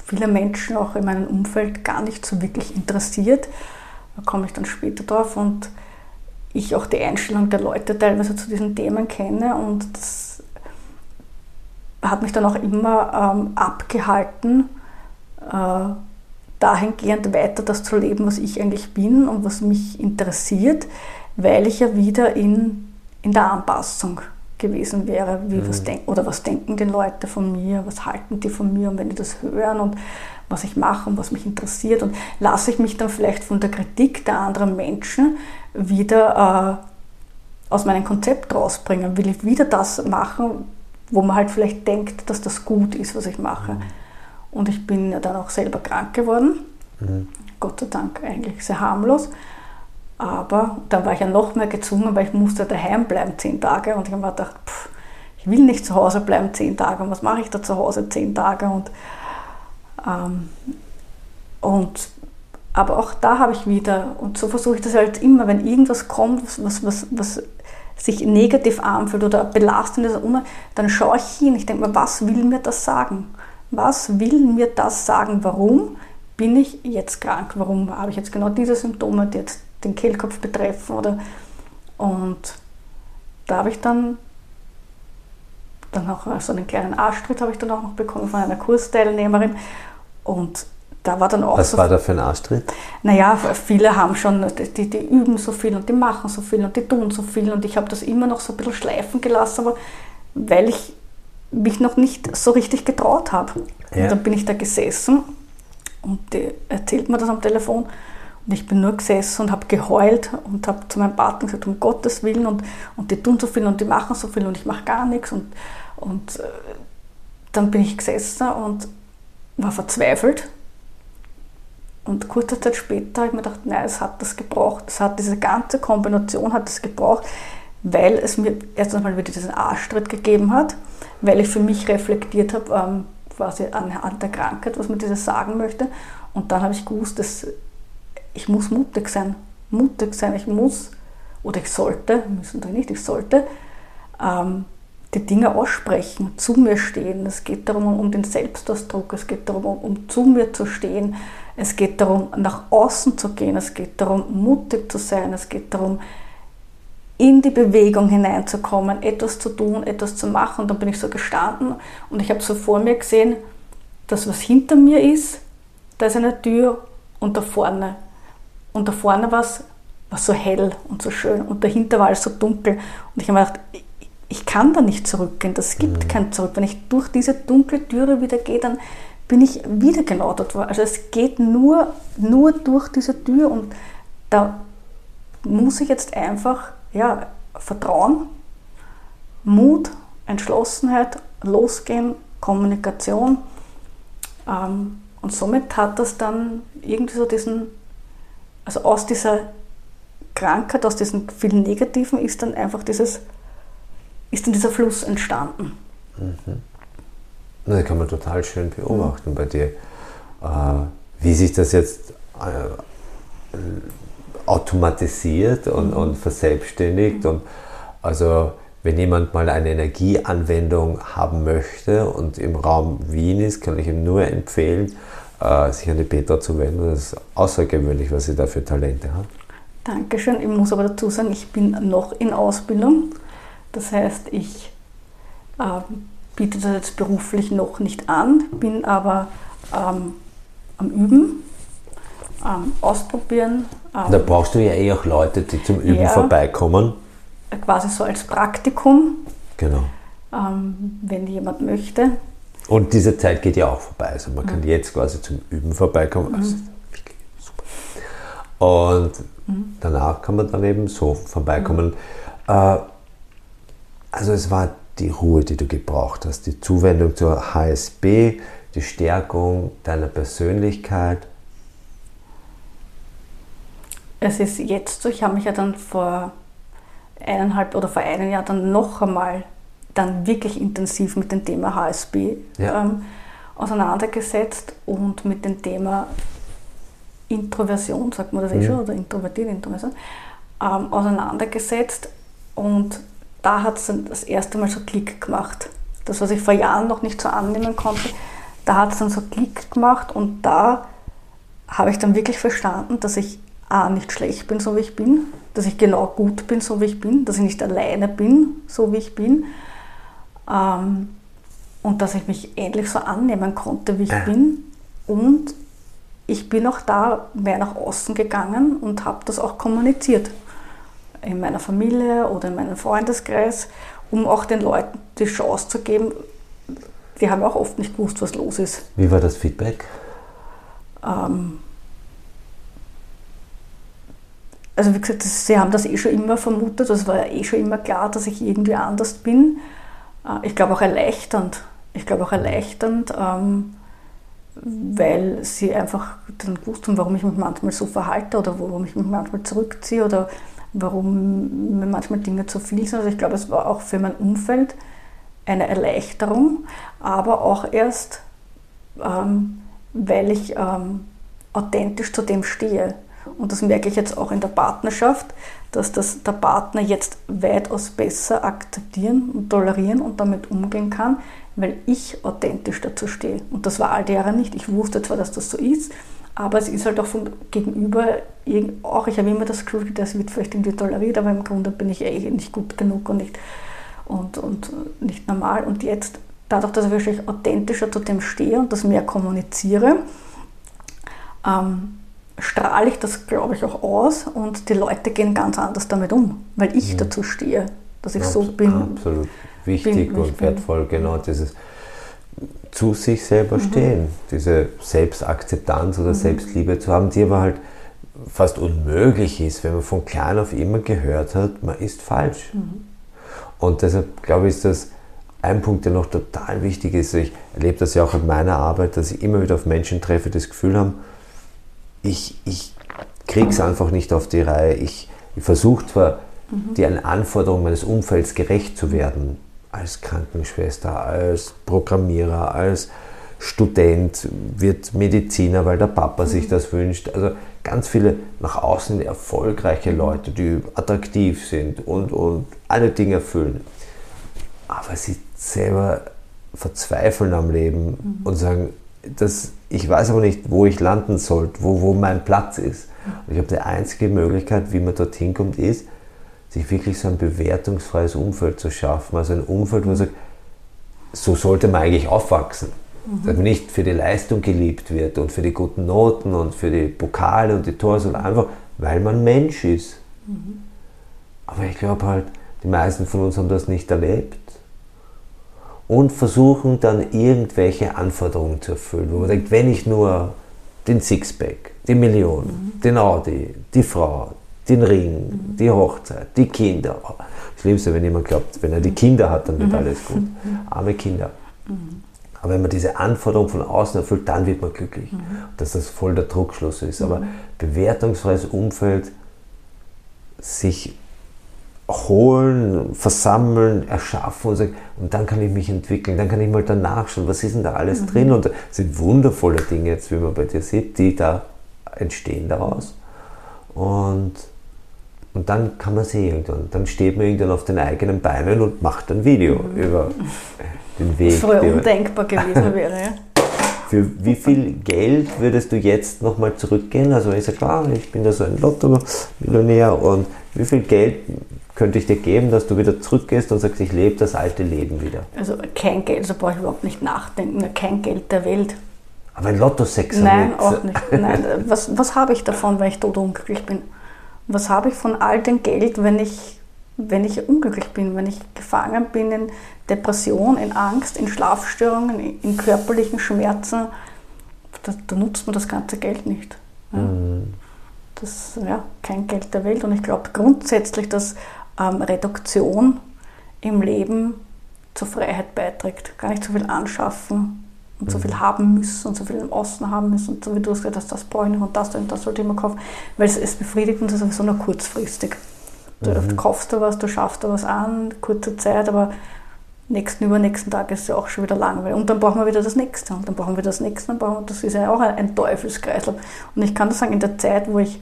viele Menschen auch in meinem Umfeld gar nicht so wirklich interessiert. Da komme ich dann später drauf und ich auch die Einstellung der Leute teilweise zu diesen Themen kenne und das hat mich dann auch immer ähm, abgehalten, äh, dahingehend weiter das zu leben, was ich eigentlich bin und was mich interessiert, weil ich ja wieder in, in der Anpassung gewesen wäre, wie mhm. was denk oder was denken die Leute von mir, was halten die von mir und wenn die das hören und was ich mache und was mich interessiert und lasse ich mich dann vielleicht von der Kritik der anderen Menschen wieder äh, aus meinem Konzept rausbringen, will ich wieder das machen, wo man halt vielleicht denkt, dass das gut ist, was ich mache. Mhm. Und ich bin ja dann auch selber krank geworden, mhm. Gott sei Dank eigentlich sehr harmlos. Aber dann war ich ja noch mehr gezwungen, weil ich musste daheim bleiben zehn Tage und ich habe mir gedacht, pff, ich will nicht zu Hause bleiben zehn Tage und was mache ich da zu Hause zehn Tage und ähm, und, aber auch da habe ich wieder, und so versuche ich das halt immer, wenn irgendwas kommt, was, was, was sich negativ anfühlt oder belastend ist, dann schaue ich hin. Ich denke mir, was will mir das sagen? Was will mir das sagen? Warum bin ich jetzt krank? Warum habe ich jetzt genau diese Symptome, die jetzt den Kehlkopf betreffen? Oder, und da habe ich dann, dann auch so einen kleinen Arschtritt habe ich dann auch noch bekommen von einer Kursteilnehmerin. Und da war dann auch Was so, war da für ein Arschtritt? Naja, viele haben schon, die, die üben so viel und die machen so viel und die tun so viel und ich habe das immer noch so ein bisschen schleifen gelassen, aber weil ich mich noch nicht so richtig getraut habe. Ja. Und dann bin ich da gesessen und die erzählt mir das am Telefon und ich bin nur gesessen und habe geheult und habe zu meinem Partner gesagt, um Gottes Willen und, und die tun so viel und die machen so viel und ich mache gar nichts und, und äh, dann bin ich gesessen und war verzweifelt. Und kurze Zeit später habe ich mir gedacht, nein, es hat das gebraucht. Es hat diese ganze Kombination hat es gebraucht, weil es mir erst einmal wieder diesen Arschtritt gegeben hat, weil ich für mich reflektiert habe, ähm, quasi anhand der Krankheit, was man dieses sagen möchte. Und dann habe ich gewusst, dass ich muss mutig sein. Mutig sein, ich muss, oder ich sollte, müssen doch nicht, ich sollte, ähm, die Dinge aussprechen, zu mir stehen. Es geht darum, um den Selbstausdruck, es geht darum, um zu mir zu stehen, es geht darum, nach außen zu gehen, es geht darum, mutig zu sein, es geht darum, in die Bewegung hineinzukommen, etwas zu tun, etwas zu machen. Und dann bin ich so gestanden und ich habe so vor mir gesehen, das, was hinter mir ist, da ist eine Tür und da vorne. Und da vorne war es so hell und so schön und dahinter war es so dunkel. Und ich habe gedacht, ich kann da nicht zurückgehen, das gibt mhm. kein Zurück. Wenn ich durch diese dunkle Türe wieder gehe, dann bin ich wieder genau dort. Also es geht nur, nur durch diese Tür und da muss ich jetzt einfach ja, vertrauen Mut, Entschlossenheit, Losgehen, Kommunikation. Ähm, und somit hat das dann irgendwie so diesen, also aus dieser Krankheit, aus diesem viel Negativen ist dann einfach dieses, ist dann dieser Fluss entstanden. Mhm. Das kann man total schön beobachten mhm. bei dir. Äh, wie sich das jetzt äh, automatisiert und, mhm. und verselbstständigt. Und also wenn jemand mal eine Energieanwendung haben möchte und im Raum Wien ist, kann ich ihm nur empfehlen, äh, sich an die Petra zu wenden. Das ist außergewöhnlich, was sie da für Talente hat. Dankeschön. Ich muss aber dazu sagen, ich bin noch in Ausbildung. Das heißt, ich äh, biete das jetzt beruflich noch nicht an, bin aber ähm, am Üben, ähm, ausprobieren. Ähm, da brauchst du ja eh auch Leute, die zum Üben ja, vorbeikommen. Quasi so als Praktikum. Genau. Ähm, wenn jemand möchte. Und diese Zeit geht ja auch vorbei. Also man mhm. kann jetzt quasi zum Üben vorbeikommen. Mhm. Also super. Und mhm. danach kann man dann eben so vorbeikommen. Mhm. Äh, also es war die Ruhe, die du gebraucht hast, die Zuwendung zur HSB, die Stärkung deiner Persönlichkeit? Es ist jetzt so, ich habe mich ja dann vor eineinhalb oder vor einem Jahr dann noch einmal dann wirklich intensiv mit dem Thema HSB ja. ähm, auseinandergesetzt und mit dem Thema Introversion, sagt man das eh mhm. schon, oder introvertiert, Introversion, ähm, auseinandergesetzt und da hat es das erste Mal so Klick gemacht. Das, was ich vor Jahren noch nicht so annehmen konnte, da hat es dann so Klick gemacht und da habe ich dann wirklich verstanden, dass ich A, nicht schlecht bin, so wie ich bin, dass ich genau gut bin, so wie ich bin, dass ich nicht alleine bin, so wie ich bin ähm, und dass ich mich endlich so annehmen konnte, wie ich ja. bin und ich bin auch da mehr nach außen gegangen und habe das auch kommuniziert in meiner Familie oder in meinem Freundeskreis, um auch den Leuten die Chance zu geben, die haben auch oft nicht gewusst, was los ist. Wie war das Feedback? Ähm, also wie gesagt, das, sie haben das eh schon immer vermutet, das war ja eh schon immer klar, dass ich irgendwie anders bin. Äh, ich glaube auch erleichternd. Ich glaube auch erleichternd, ähm, weil sie einfach dann gewusst haben, warum ich mich manchmal so verhalte oder warum ich mich manchmal zurückziehe oder warum mir manchmal Dinge zu viel sind. Also ich glaube, es war auch für mein Umfeld eine Erleichterung, aber auch erst, ähm, weil ich ähm, authentisch zu dem stehe. Und das merke ich jetzt auch in der Partnerschaft, dass das der Partner jetzt weitaus besser akzeptieren und tolerieren und damit umgehen kann, weil ich authentisch dazu stehe. Und das war all Jahre nicht. Ich wusste zwar, dass das so ist, aber es ist halt auch vom Gegenüber auch, ich habe immer das Gefühl, das wird vielleicht irgendwie toleriert, aber im Grunde bin ich eh nicht gut genug und nicht, und, und nicht normal. Und jetzt, dadurch, dass ich wirklich authentischer zu dem stehe und das mehr kommuniziere, ähm, strahle ich das, glaube ich, auch aus und die Leute gehen ganz anders damit um, weil ich mhm. dazu stehe, dass ich Abs so bin. Absolut wichtig bin, und wertvoll, genau dieses zu sich selber mhm. stehen, diese Selbstakzeptanz oder mhm. Selbstliebe zu haben, die aber halt fast unmöglich ist, wenn man von klein auf immer gehört hat, man ist falsch. Mhm. Und deshalb glaube ich, ist das ein Punkt, der noch total wichtig ist. Ich erlebe das ja auch in meiner Arbeit, dass ich immer wieder auf Menschen treffe, die das Gefühl haben, ich, ich kriege es einfach nicht auf die Reihe. Ich, ich versuche zwar, mhm. den Anforderungen meines Umfelds gerecht zu werden, als Krankenschwester, als Programmierer, als Student, wird Mediziner, weil der Papa sich mhm. das wünscht. Also ganz viele nach außen erfolgreiche Leute, die attraktiv sind und, und alle Dinge erfüllen. Aber sie selber verzweifeln am Leben mhm. und sagen, das, ich weiß aber nicht, wo ich landen sollte, wo, wo mein Platz ist. Und ich habe die einzige Möglichkeit, wie man dorthin kommt, ist, sich wirklich so ein bewertungsfreies Umfeld zu schaffen. Also ein Umfeld, wo man sagt, so sollte man eigentlich aufwachsen. Mhm. Dass man nicht für die Leistung geliebt wird und für die guten Noten und für die Pokale und die Tore, sondern einfach, weil man Mensch ist. Mhm. Aber ich glaube halt, die meisten von uns haben das nicht erlebt und versuchen dann irgendwelche Anforderungen zu erfüllen. Wo man denkt, wenn ich nur den Sixpack, die Million, mhm. den Audi, die Frau, den Ring, mhm. die Hochzeit, die Kinder. Das Schlimmste, wenn jemand glaubt, wenn er die Kinder hat, dann wird mhm. alles gut. Arme Kinder. Aber wenn man diese Anforderung von außen erfüllt, dann wird man glücklich. Dass das voll der Druckschluss ist. Aber bewertungsfreies Umfeld, sich holen, versammeln, erschaffen und sagen, und dann kann ich mich entwickeln, dann kann ich mal danach schauen, was ist denn da alles mhm. drin? Und das sind wundervolle Dinge jetzt, wie man bei dir sieht, die da entstehen daraus. Und, und dann kann man sie irgendwann, dann steht man irgendwann auf den eigenen Beinen und macht ein Video mhm. über den Weg. Was früher undenkbar gewesen wäre, ja. Für wie viel Geld würdest du jetzt nochmal zurückgehen? Also ich sage, klar, ich bin da so ein Lotto-Millionär und wie viel Geld könnte ich dir geben, dass du wieder zurückgehst und sagst, ich lebe das alte Leben wieder? Also kein Geld, so brauche ich überhaupt nicht nachdenken, kein Geld der Welt. Aber ein Lotto-Sechser Nein, auch nicht. Nein. Was, was habe ich davon, wenn ich tot unglücklich bin? Was habe ich von all dem Geld, wenn ich, wenn ich unglücklich bin, wenn ich gefangen bin in Depression, in Angst, in Schlafstörungen, in körperlichen Schmerzen? Da, da nutzt man das ganze Geld nicht. Ja. Mhm. Das ist ja kein Geld der Welt. Und ich glaube grundsätzlich, dass ähm, Reduktion im Leben zur Freiheit beiträgt. Gar nicht so viel anschaffen und so mhm. viel haben müssen und so viel im Außen haben müssen und so wie du gesagt hast, das brauche ich noch und das und das sollte ich mir kaufen, weil es, es befriedigt uns sowieso nur kurzfristig. Du mhm. kaufst du was, du schaffst da was an, kurze Zeit, aber nächsten, übernächsten Tag ist es ja auch schon wieder langweilig. Und dann brauchen wir wieder das nächste und dann brauchen wir das nächste und brauchen das ist ja auch ein, ein Teufelskreislauf. Und ich kann das sagen, in der Zeit, wo ich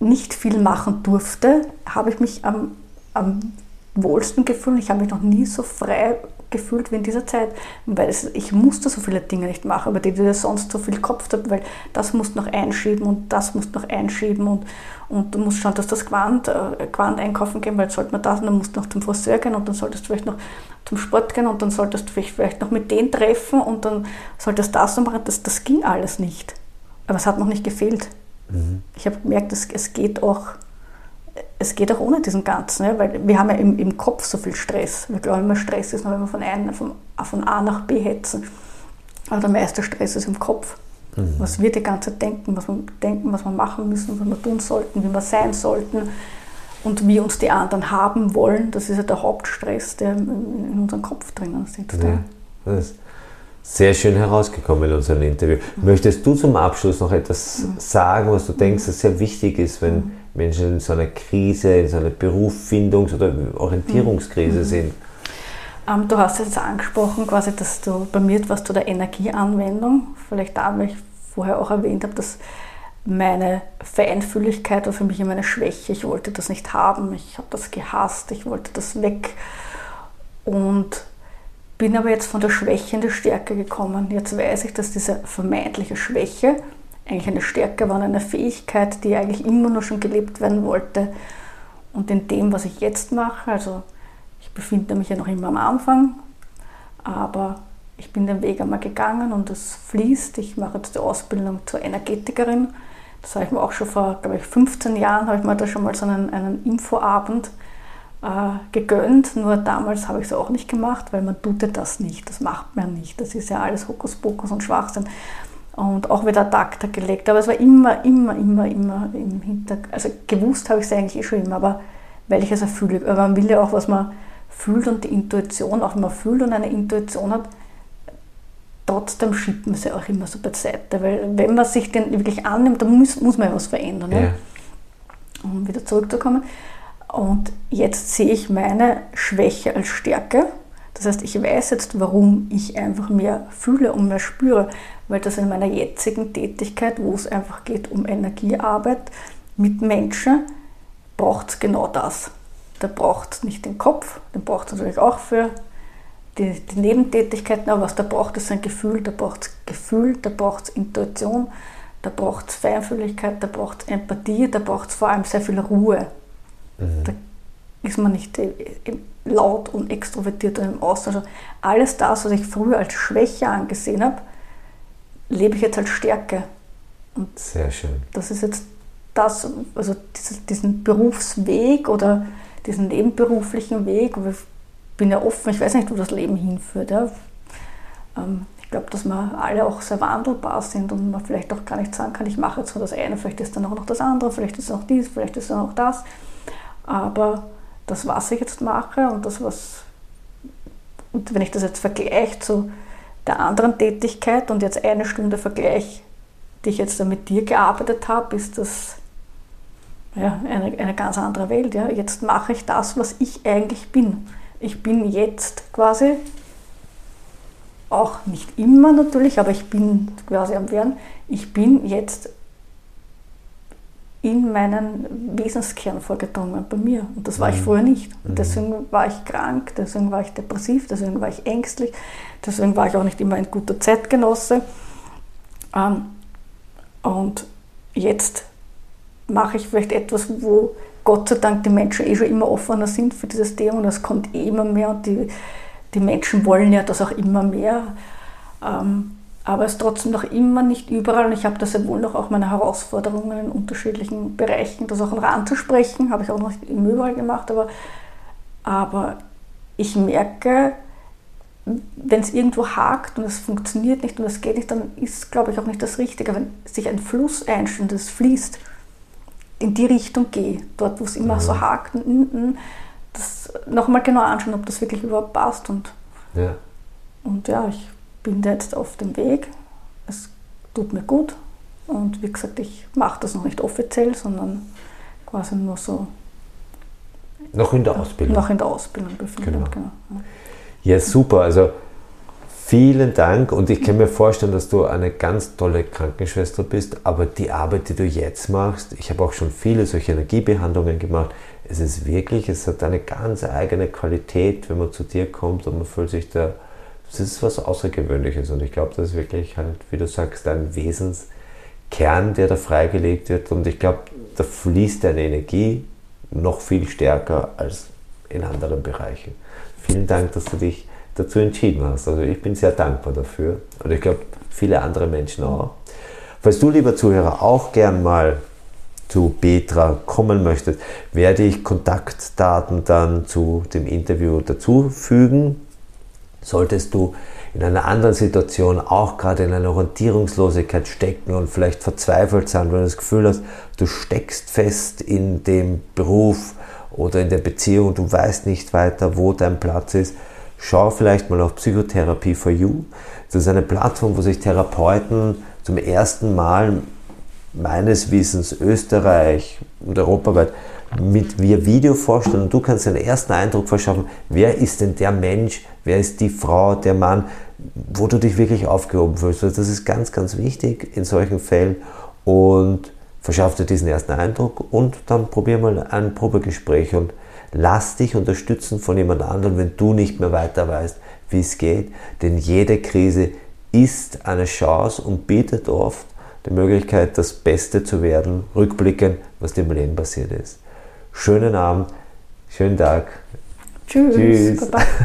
nicht viel machen durfte, habe ich mich am, am wohlsten gefühlt. Ich habe mich noch nie so frei gefühlt wie in dieser Zeit, weil es, ich musste so viele Dinge nicht machen, über die du sonst so viel Kopf hast, weil das musst du noch einschieben und das musst du noch einschieben und, und du musst schauen, dass das Quant, äh, Quant einkaufen gehen, weil sollte man das und dann musst du noch zum Friseur gehen und dann solltest du vielleicht noch zum Sport gehen und dann solltest du vielleicht noch mit denen treffen und dann solltest du das noch machen. Das, das ging alles nicht. Aber es hat noch nicht gefehlt. Mhm. Ich habe gemerkt, es, es, geht auch, es geht auch ohne diesen ganzen, ja, weil wir haben ja im, im Kopf so viel Stress. Wir glauben immer, Stress ist nur, wenn wir von, ein, von, von A nach B hetzen. Aber der meiste Stress ist im Kopf. Mhm. Was wir die ganze Zeit denken, was wir denken, was wir machen müssen, was wir tun sollten, wie wir sein sollten und wie uns die anderen haben wollen, das ist ja der Hauptstress, der in unserem Kopf drinnen sitzt. Ja, das sehr schön herausgekommen in unserem Interview. Möchtest du zum Abschluss noch etwas sagen, was du denkst, das sehr wichtig ist, wenn Menschen in so einer Krise, in so einer Berufsfindungs- oder Orientierungskrise mhm. sind? Ähm, du hast jetzt angesprochen, quasi, dass du bei mir etwas zu der Energieanwendung, vielleicht da, weil ich vorher auch erwähnt habe, dass meine Feinfühligkeit war für mich immer eine Schwäche. Ich wollte das nicht haben, ich habe das gehasst, ich wollte das weg. Und bin aber jetzt von der Schwäche in die Stärke gekommen. Jetzt weiß ich, dass diese vermeintliche Schwäche eigentlich eine Stärke war, eine Fähigkeit, die eigentlich immer nur schon gelebt werden wollte. Und in dem, was ich jetzt mache, also ich befinde mich ja noch immer am Anfang, aber ich bin den Weg einmal gegangen und es fließt. Ich mache jetzt die Ausbildung zur Energetikerin. Das habe ich mir auch schon vor, glaube ich, 15 Jahren, habe ich mir da schon mal so einen, einen Infoabend äh, gegönnt, nur damals habe ich es auch nicht gemacht, weil man tut ja das nicht, das macht man nicht, das ist ja alles Hokuspokus und Schwachsinn. Und auch wieder Takter gelegt, aber es war immer, immer, immer, immer im Hintergrund, also gewusst habe ich es eigentlich eh schon immer, aber weil ich es ja fühle, aber man will ja auch, was man fühlt und die Intuition, auch wenn man fühlt und eine Intuition hat, trotzdem schiebt man sie auch immer so beiseite, weil wenn man sich den wirklich annimmt, dann muss, muss man ja was verändern. Ja. Ne? Um wieder zurückzukommen. Und jetzt sehe ich meine Schwäche als Stärke. Das heißt, ich weiß jetzt, warum ich einfach mehr fühle und mehr spüre, weil das in meiner jetzigen Tätigkeit, wo es einfach geht um Energiearbeit mit Menschen, braucht es genau das. Da braucht es nicht den Kopf, den braucht es natürlich auch für die, die, Nebentätigkeiten, aber was da braucht, ist ein Gefühl, da braucht es Gefühl, da braucht es Intuition, da braucht es Feinfühligkeit, da braucht es Empathie, da braucht es vor allem sehr viel Ruhe. Mhm. Da ist man nicht laut und extrovertiert und im Austausch. Alles das, was ich früher als Schwäche angesehen habe, lebe ich jetzt als Stärke. Und Sehr schön. Das ist jetzt das, also diesen Berufsweg oder diesen nebenberuflichen Weg. Ich bin ja offen, ich weiß nicht, wo das Leben hinführt. Ja. Ähm, ich glaube, dass wir alle auch sehr wandelbar sind und man vielleicht auch gar nicht sagen kann, ich mache jetzt nur das eine, vielleicht ist dann auch noch das andere, vielleicht ist noch dies, vielleicht ist dann auch das. Aber das, was ich jetzt mache und das, was, und wenn ich das jetzt vergleiche zu der anderen Tätigkeit und jetzt eine Stunde vergleiche, die ich jetzt mit dir gearbeitet habe, ist das ja, eine, eine ganz andere Welt. Ja. Jetzt mache ich das, was ich eigentlich bin. Ich bin jetzt quasi, auch nicht immer natürlich, aber ich bin quasi am Werden, ich bin jetzt in meinen Wesenskern vorgedrungen bei mir. Und das war ich mhm. vorher nicht. Und mhm. deswegen war ich krank, deswegen war ich depressiv, deswegen war ich ängstlich, deswegen war ich auch nicht immer ein guter Zeitgenosse. Ähm, und jetzt mache ich vielleicht etwas, wo Gott sei Dank die Menschen eh schon immer offener sind für dieses Thema und es kommt eh immer mehr und die, die Menschen wollen ja das auch immer mehr. Ähm, aber es ist trotzdem noch immer nicht überall und ich habe da sehr wohl noch auch meine Herausforderungen in unterschiedlichen Bereichen, das auch anzusprechen, habe ich auch noch nicht überall gemacht, aber, aber ich merke, wenn es irgendwo hakt und es funktioniert nicht und es geht nicht, dann ist, glaube ich, auch nicht das Richtige. Wenn sich ein Fluss einstellt, das fließt, in die Richtung gehe, dort, wo es immer mhm. so hakt, das nochmal genau anschauen, ob das wirklich überhaupt passt. Und ja, und ja ich bin da jetzt auf dem Weg. Es tut mir gut. Und wie gesagt, ich mache das noch nicht offiziell, sondern quasi nur so. Noch in der Ausbildung. Noch in der Ausbildung befindet. Genau. genau. Ja, super. Also vielen Dank und ich kann mir vorstellen, dass du eine ganz tolle Krankenschwester bist, aber die Arbeit, die du jetzt machst, ich habe auch schon viele solche Energiebehandlungen gemacht, es ist wirklich, es hat eine ganz eigene Qualität, wenn man zu dir kommt und man fühlt sich da das ist was Außergewöhnliches und ich glaube, das ist wirklich halt, wie du sagst, ein Wesenskern, der da freigelegt wird und ich glaube, da fließt deine Energie noch viel stärker als in anderen Bereichen. Vielen Dank, dass du dich dazu entschieden hast. Also ich bin sehr dankbar dafür und ich glaube, viele andere Menschen auch. Falls du, lieber Zuhörer, auch gern mal zu Petra kommen möchtest, werde ich Kontaktdaten dann zu dem Interview dazufügen. Solltest du in einer anderen Situation auch gerade in einer Orientierungslosigkeit stecken und vielleicht verzweifelt sein, wenn du das Gefühl hast, du steckst fest in dem Beruf oder in der Beziehung, du weißt nicht weiter, wo dein Platz ist, schau vielleicht mal auf Psychotherapie for You. Das ist eine Plattform, wo sich Therapeuten zum ersten Mal meines Wissens Österreich und europaweit mit via Video vorstellen und du kannst einen ersten Eindruck verschaffen, wer ist denn der Mensch, wer ist die Frau, der Mann, wo du dich wirklich aufgehoben fühlst. Also das ist ganz, ganz wichtig in solchen Fällen und verschaff dir diesen ersten Eindruck und dann probier mal ein Probegespräch und lass dich unterstützen von jemand anderem, wenn du nicht mehr weiter weißt, wie es geht, denn jede Krise ist eine Chance und bietet oft die Möglichkeit, das Beste zu werden, rückblickend, was im Leben passiert ist. Schönen Abend, schönen Tag. Tschüss. Tschüss.